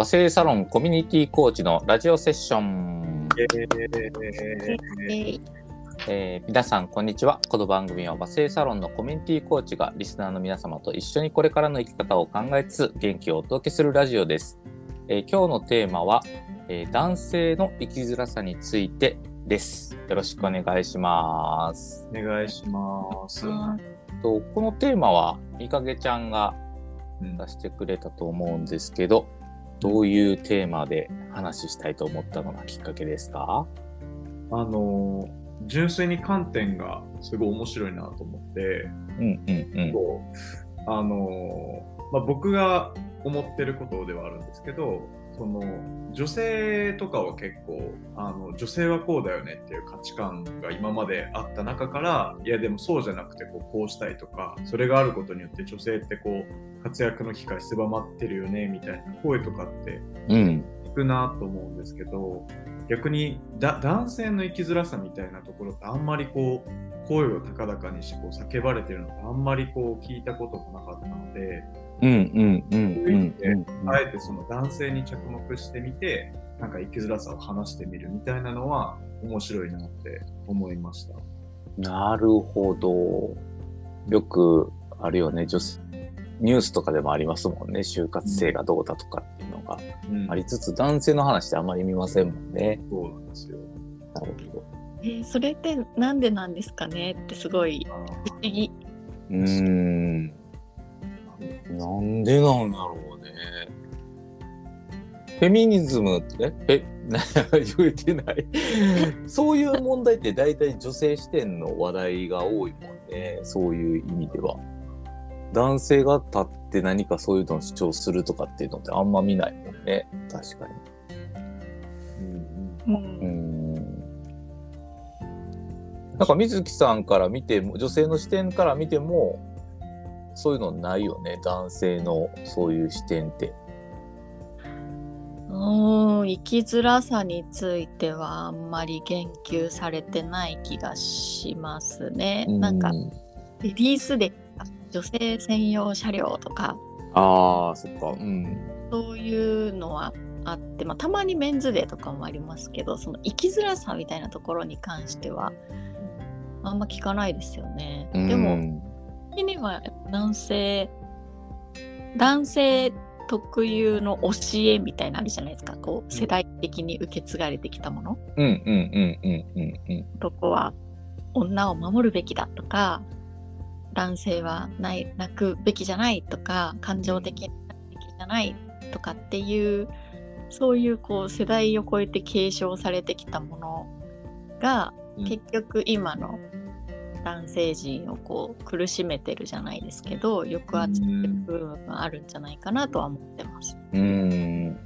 和製サロンコミュニティコーチのラジオセッション。えー、皆さん、こんにちは。この番組は和製サロンのコミュニティコーチがリスナーの皆様と一緒にこれからの生き方を考えつつ元気をお届けするラジオです。えー、今日のテーマは、えー、男性の生きづらさについてです。よろしくお願いします。お願いします。とこのテーマは、みかげちゃんが出してくれたと思うんですけど、どういうテーマで話したいと思ったのがきっかけですか？あの純粋に観点がすごい面白いなと思って、うんうんうん、あの、まあ、僕が思ってることではあるんですけどその女性とかは結構あの女性はこうだよねっていう価値観が今まであった中からいやでもそうじゃなくてこうこうしたいとかそれがあることによって女性ってこう活躍の機会狭まってるよねみたいな声とかって聞くなと思うんですけど、逆に男性の生きづらさみたいなところってあんまりこう声を高々にしこう叫ばれてるのってあんまりこう聞いたこともなかったので、うんうんうんうん、あえてその男性に着目してみてなんか生きづらさを話してみるみたいなのは面白いなって思いました。なるほど。よくあるよね女性ニュースとかでもありますもんね就活生がどうだとかっていうのがありつつ、うん、男性の話ってあんまり見ませんもんね。そうなんですよなるほど。えー、それってなんでなんですかねってすごい不思議。うんなんでなんだろうね。フェミニズムって？え？言えてない。そういう問題って大体女性視点の話題が多いもんね。そういう意味では。男性が立って何かそういうのを主張するとかっていうのってあんま見ないもんね。確かに。うん、うん。なんか水木さんから見ても女性の視点から見てもそういうのないよね。男性のそういう視点って。うん生きづらさについてはあんまり言及されてない気がしますね。ん。なんかリリースで女性専用車両とか。あーそっか。うん。そういうのはあって、まあ、たまにメンズデーとかもありますけどその生きづらさみたいなところに関してはあんま聞かないですよね。でも的には男性男性特有の教えみたいなのあるじゃないですか。こう世代的に受け継がれてきたもの。男は女を守るべきだとか男性はない泣くべきじゃないとか感情的になくべきじゃないとかっていうそういうこう世代を超えて継承されてきたものが、結局今の男性陣をこう苦しめてるじゃないですけど抑圧してる部分があるんじゃないかなとは思ってます。うん。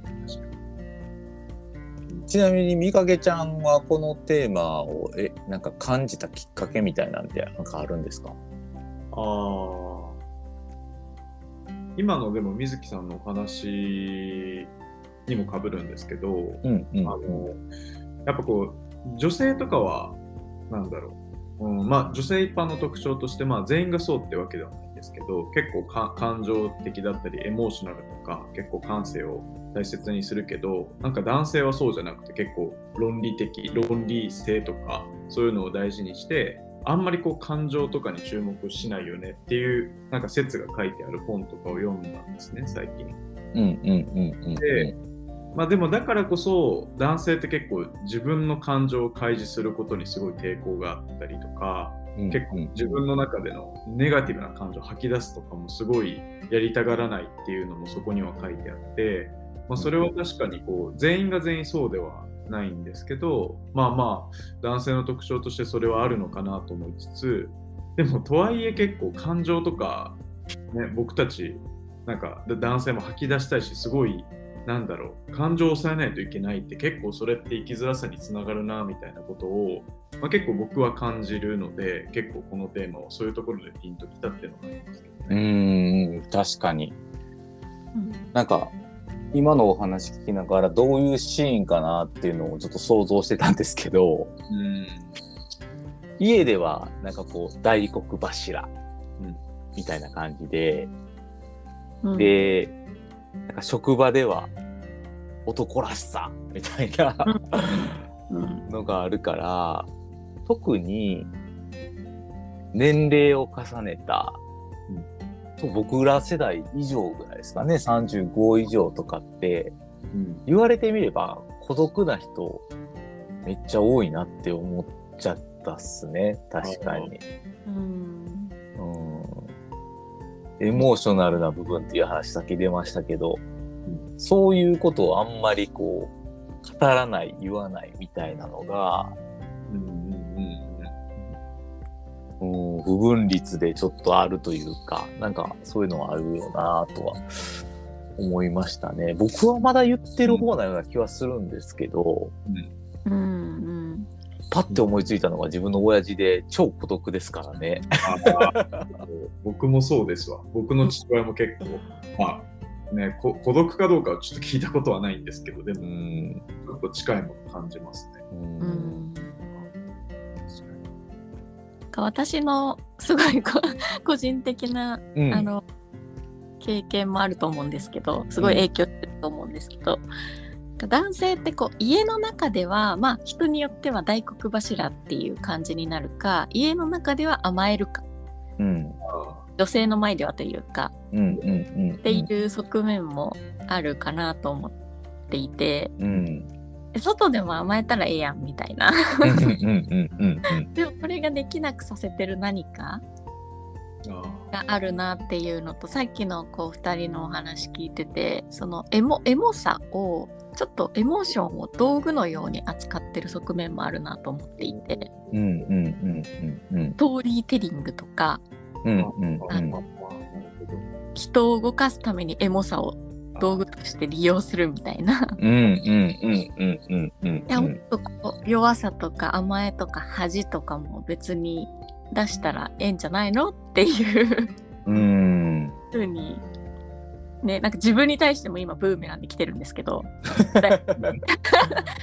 ちなみにみかけちゃんはこのテーマをえなんか感じたきっかけみたいなんてなんかあるんですか？あ今のでも水木さんのお話にもかぶるんですけど、うんうん、あのやっぱこう女性とかはなんだろう、うんまあ、女性一般の特徴として、まあ、全員がそうってわけではないんですけど結構感情的だったりエモーショナルとか結構感性を大切にするけどなんか男性はそうじゃなくて結構論理的論理性とかそういうのを大事にしてあんまりこう感情とかに注目しないよねっていうなんか説が書いてある本とかを読んだんですね最近。で、まあ、でもだからこそ男性って結構自分の感情を開示することにすごい抵抗があったりとか、うん、結構自分の中でのネガティブな感情を吐き出すとかもすごいやりたがらないっていうのもそこには書いてあって、まあ、それは確かにこう全員が全員そうではないんですけどまあまあ男性の特徴としてそれはあるのかなと思いつつでもとはいえ結構感情とか、ね、僕たちなんか男性も吐き出したいしすごいなんだろう感情を抑えないといけないって結構それって生きづらさにつながるなみたいなことを、まあ、結構僕は感じるので結構このテーマはそういうところでピンときたっていうのがありますけどね。うん確かに、うん、なんか今のお話聞きながらどういうシーンかなっていうのをちょっと想像してたんですけど、うん、家ではなんかこう大黒柱、うん、みたいな感じで、うん、でなんか職場では男らしさみたいなのがあるから、特に年齢を重ねた、うん、僕ら世代以上ぐらいですかね35以上とかって、うん、言われてみれば孤独な人めっちゃ多いなって思っちゃったっすね確かに。うんエモーショナルな部分っていう話先出ましたけど、うん、そういうことをあんまりこう語らない言わないみたいなのが、うんうん、不分率でちょっとあるというかなんかそういうのはあるよなとは思いましたね。僕はまだ言ってる方なような気はするんですけど、うん、うんうんパッて思いついたのが自分の親父で超孤独ですからね。僕もそうですわ。僕の父親も結構、まあね、孤独かどうかはちょっと聞いたことはないんですけど、でも、ちょっと近いもの感じますね。うん。私のすごい 個人的な、うん、あの経験もあると思うんですけどすごい影響してると思うんですけど、うん、男性ってこう家の中ではまあ人によっては大黒柱っていう感じになるか家の中では甘えるか、うん、女性の前ではというか、うんうんうん、っていう側面もあるかなと思っていて、うん、外でも甘えたらええやんみたいな。でもこれができなくさせてる何かがあるなっていうのとさっきのこう2人のお話聞いててそのエモエモさをちょっとエモーションを道具のように扱ってる側面もあるなと思っていて、ストーリーテリングとか、うんうんうん、人を動かすためにエモさを道具として利用するみたいな。弱さとか甘えとか恥とかも別に出したらええんじゃないの？っていう。うん。ふうに。ねなんか自分に対しても今ブーメランで来てるんですけど。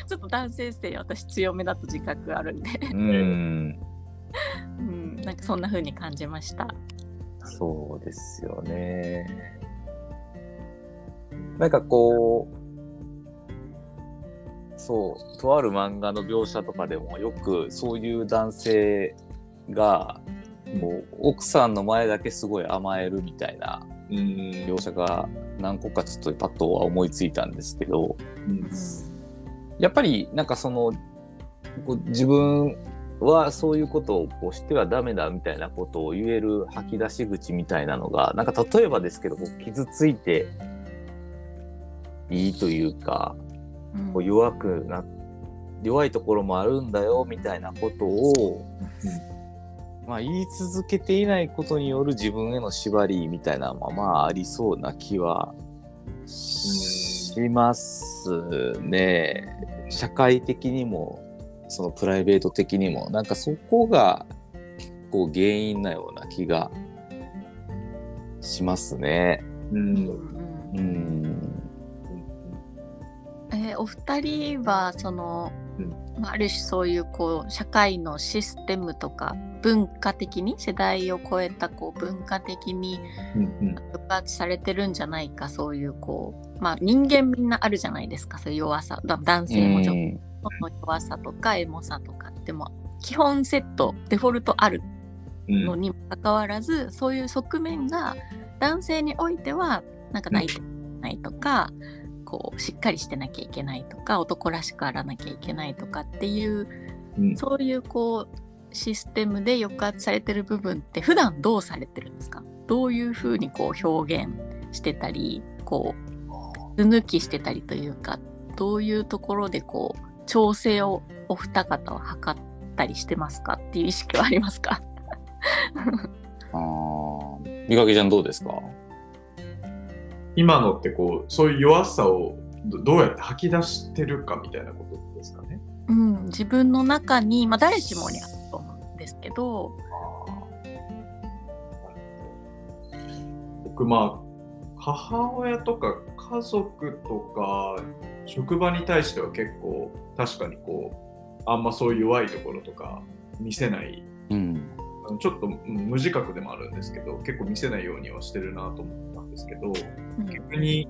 ちょっと男性性私強めだと自覚あるんで。うん、うん、なんかそんなふうに感じました。そうですよね。なんかこう、そう、とある漫画の描写とかでもよくそういう男性が、もう奥さんの前だけすごい甘えるみたいな描写が何個かちょっとパッとは思いついたんですけど、うん、やっぱりなんかその自分はそういうことをこうしてはダメだみたいなことを言える吐き出し口みたいなのがなんか例えばですけどこう傷ついていいというか、こう弱くな弱いところもあるんだよみたいなことを、うん、まあ、言い続けていないことによる自分への縛りみたいなのはまあありそうな気はしますね。社会的にもそのプライベート的にもなんかそこが結構原因なような気がしますね。うん、うんえー、お二人はその、うん、ある種そういうこう社会のシステムとか文化的に世代を超えたこう文化的に抑圧されてるんじゃないか、そういうこうまあ人間みんなあるじゃないですかそういう弱さ。男性も女性の弱さとかエモさとかっても基本セットデフォルトあるのにもかかわらず、うん、そういう側面が男性においてはなんかないないとか。こうしっかりしてなきゃいけないとか男らしくあらなきゃいけないとかっていう、うん、そういうこうシステムで抑圧されてる部分って普段どうされてるんですか？どういうふうにこう表現してたりこう図抜きしてたりというかどういうところでこう調整をお二方は図ったりしてますか？っていう意識はありますか？あ見かけちゃんどうですか？今のってこうそういう弱さをどうやって吐き出してるかみたいなことですかね。うん、自分の中に、まあ、誰しもにあると思うんですけど。僕まあ母親とか家族とか職場に対しては結構確かにこうあんまそういう弱いところとか見せない、うん、ちょっと無自覚でもあるんですけど結構見せないようにはしてるなと思ったんですけど、うん、逆に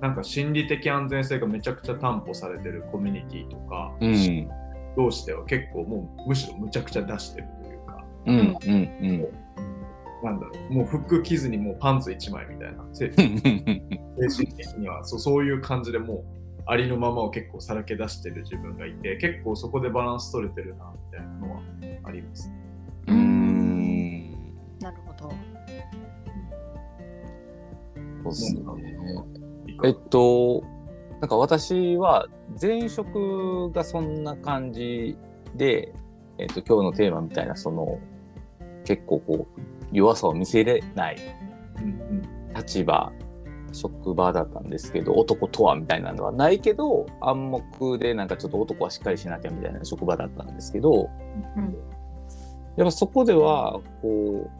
なんか心理的安全性がめちゃくちゃ担保されてるコミュニティとか、うん。同士では結構もうむしろむちゃくちゃ出してるというか、うんうんうん。なんだろう、もう服着ずにもうパンツ1枚みたいな、精神的にはそうそういう感じでもうありのままを結構さらけ出してる自分がいて、結構そこでバランス取れてるなみたいなのはあります。うん。なるほど。そうですね。えっと、なんか私は前職がそんな感じで、えっと、今日のテーマみたいな、その、結構こう、弱さを見せれない立場、職場だったんですけど、男とはみたいなのはないけど、暗黙でなんかちょっと男はしっかりしなきゃみたいな職場だったんですけど、うん、やっぱそこでは、こ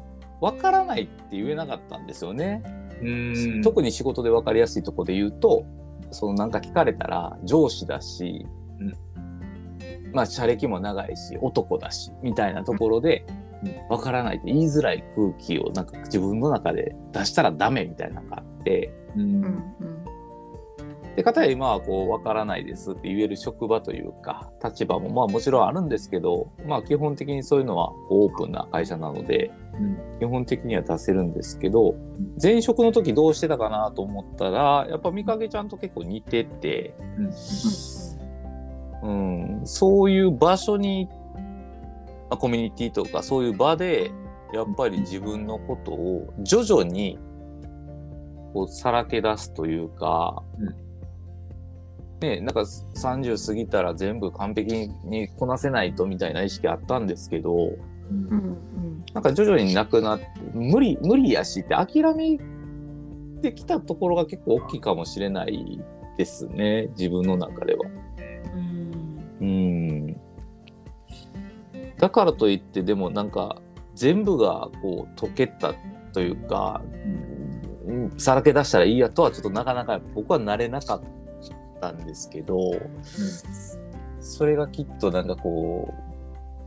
う、わからないって言えなかったんですよね。うん。特に仕事で分かりやすいとこで言うと、そのなんか聞かれたら上司だし、うん、まあ、社歴も長いし、男だし、みたいなところで、わからないって言いづらい空気をなんか自分の中で出したらダメみたいなのがあって、うん、で、かたや今はこう、わからないですって言える職場というか、立場もまあもちろんあるんですけど、まあ基本的にそういうのはオープンな会社なので、うん、基本的には出せるんですけど、前職の時どうしてたかなと思ったら、やっぱ見かけちゃんと結構似てて、うん、うん、そういう場所にコミュニティとかそういう場でやっぱり自分のことを徐々にこうさらけ出すというか、うん、ね、なんか30過ぎたら全部完璧にこなせないとみたいな意識あったんですけど、うん、なんか徐々になくなって無理無理やしって諦めてきたところが結構大きいかもしれないですね自分の中では。うん、うん。だからといってでもなんか全部がこう解けたというか、うん、さらけ出したらいいやとはちょっとなかなか僕はなれなかったんですけど、うん、それがきっとなんかこ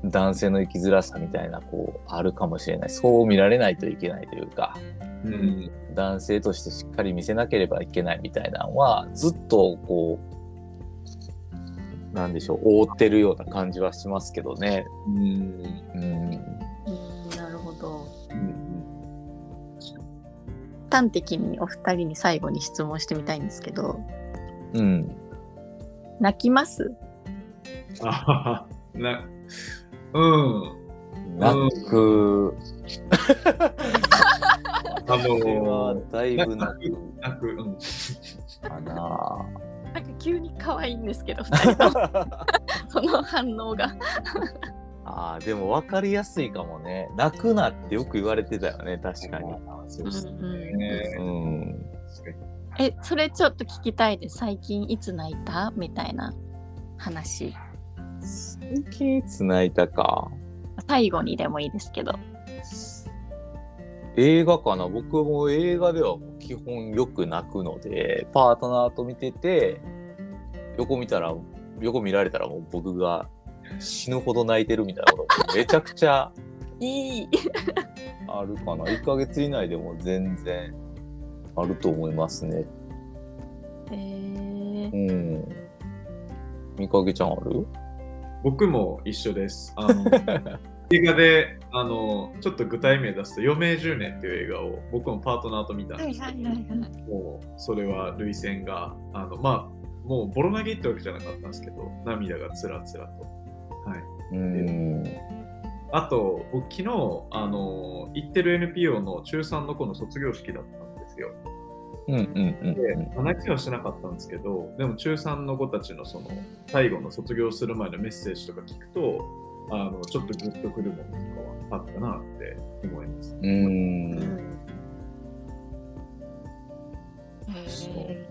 う男性の生きづらさみたいなこうあるかもしれないそう見られないといけないというか、うん、男性としてしっかり見せなければいけないみたいなのはずっとこうなんでしょう覆ってるような感じはしますけどね。うん、うんなるほど。うん、端的にお二人に最後に質問してみたいんですけど。うん。泣きます？あなうん。泣く。あのはだいぶ泣く。泣く。うん。かな。なんか急に可愛いんですけど 2人とその反応がああでも分かりやすいかもね泣くなってよく言われてたよね確かにそうですね、うん、うん、えそれちょっと聞きたいです。最近いつ泣いた？みたいな話。最近いつ泣いたか。最後にでもいいですけど。映画かな？僕も映画では基本よく泣くのでパートナーと見てて横見たら横見られたらもう僕が死ぬほど泣いてるみたいなことめちゃくちゃ いい。あるかな？1ヶ月以内でも全然あると思いますね。へえー、うん。見かけちゃんある？僕も一緒です。あの 映画であのちょっと具体名出すと「余命10年」っていう映画を僕もパートナーと見たんですけど、もうそれは涙腺があのまあもうボロ投げってわけじゃなかったんですけど涙がつらつらと。はい、うん。あと僕昨日あの行ってる NPO の中3の子の卒業式だったんですよ。うんうんうん、で泣きはしなかったんですけどでも中3の子たちのその最後の卒業する前のメッセージとか聞くとあのちょっとグッとくるものとかはあったなって思います。うん。へ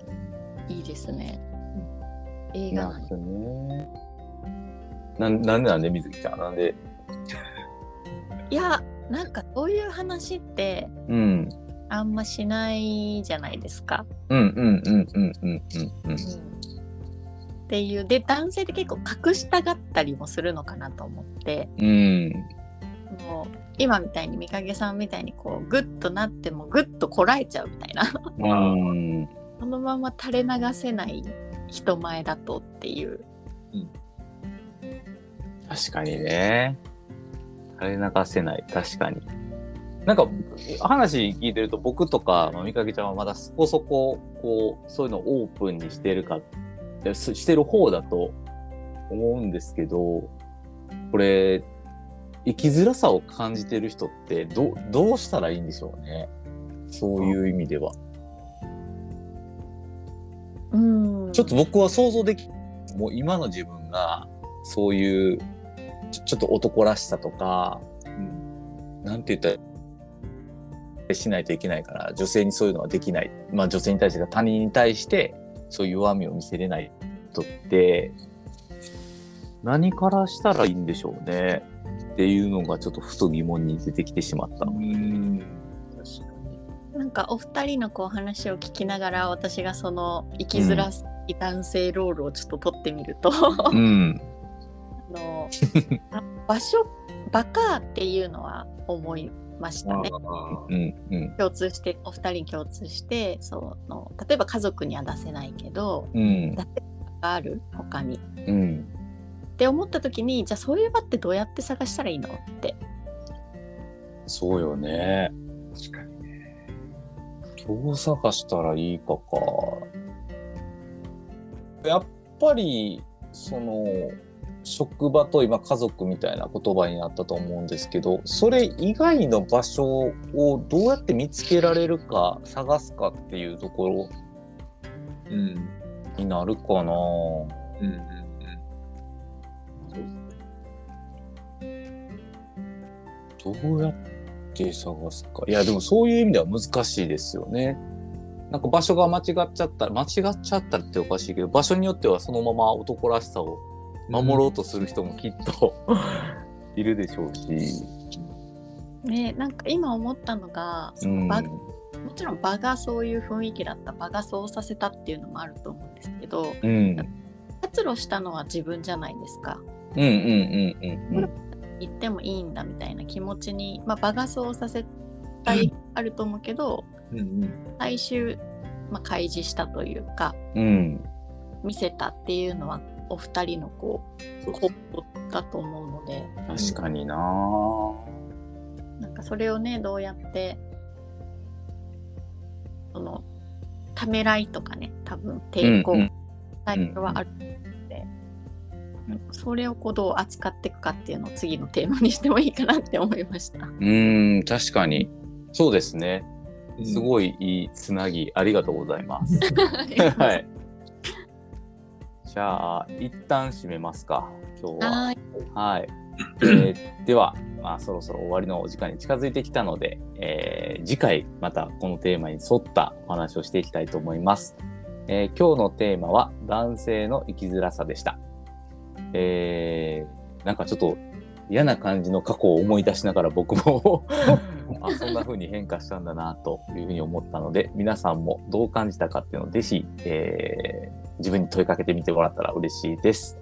いいですね。映画なんね。ななんでなんで水木ちゃん？なんで？いやなんかそういう話って、うん、あんましないじゃないですか。うんうんうんうんうんうんうん。っていうで男性って結構隠したがったりもするのかなと思って、うん、もう今みたいに三影さんみたいにこうグッとなってもグッとこらえちゃうみたいな、うん、そのまま垂れ流せない人前だとっていう。うん、確かにね。垂れ流せない。確かに。なんか話聞いてると僕とか、まあ、みかけちゃんはまだそこそここうそういうのをオープンにしてるかしてる方だと思うんですけどこれ生きづらさを感じてる人ってどどうしたらいいんでしょうねそういう意味では。うんちょっと僕は想像できもう今の自分がそういうちょっと男らしさとか、うん、なんて言ったらしないといけないから、女性にそういうのはできない。まあ女性に対して他人に対してそういう弱みを見せれない人って、何からしたらいいんでしょうね。っていうのがちょっとふと疑問に出てきてしまった。うん確かになんかお二人のこう話を聞きながら私がその生きづらい男性ロールをちょっと取ってみると、うん、あの 場所バカっていうのは思いましたね。うんうん、共通してお二人共通してその例えば家族には出せないけど、うん、出せがある他に、うん。って思った時にじゃあそういう場ってどうやって探したらいいのって。そうよね。確かにね。どう探したらいいかか。やっぱりその職場と今家族みたいな言葉になったと思うんですけどそれ以外の場所をどうやって見つけられるか探すかっていうところ、うん、になるかな。うんうんうんどうやって探すか。いや、でもそういう意味では難しいですよね。なんか場所が間違っちゃったら、間違っちゃったらっておかしいけど、場所によってはそのまま男らしさを守ろうとする人もきっと いるでしょうし。ねなんか今思ったのがその場、うん、もちろん場がそういう雰囲気だった場がそうさせたっていうのもあると思うんですけど、うん、発露したのは自分じゃないですか。うんうんうんうん、言ってもいいんだみたいな気持ちに、まあ、場がそうさせたいあると思うけど、うんうん、最終、まあ、開示したというか、うん、見せたっていうのはお二人のこう行動だと思うので。確かにな。なんかそれをねどうやってそのためらいとかね多分抵抗タイプはあるので、うんうん、それをこうどう扱っていくかっていうのを次のテーマにしてもいいかなって思いました。うん確かに。そうですね。すごいいいつなぎ ありがとうございます。はい。じゃあ、一旦締めますか、今日は。はい。はい えー、では、まあ、そろそろ終わりのお時間に近づいてきたので、えー、次回またこのテーマに沿ったお話をしていきたいと思います。えー、今日のテーマは男性の生きづらさでした。えー、なんかちょっと嫌な感じの過去を思い出しながら僕も あそんな風に変化したんだなというふうに思ったので皆さんもどう感じたかっていうのをぜひ、えー、自分に問いかけてみてもらったら嬉しいです。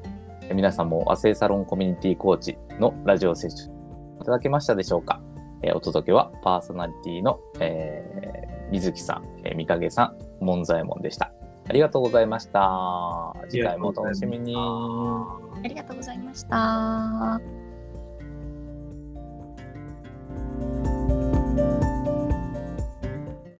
皆さんも和製サロンコミュニティコーチのラジオ接種いただけましたでしょうか、えー、お届けはパーソナリティの、えー、水木さん、えー、三影さん、門左衛門でした。ありがとうございました。次回もお楽しみに。ありがとうございました。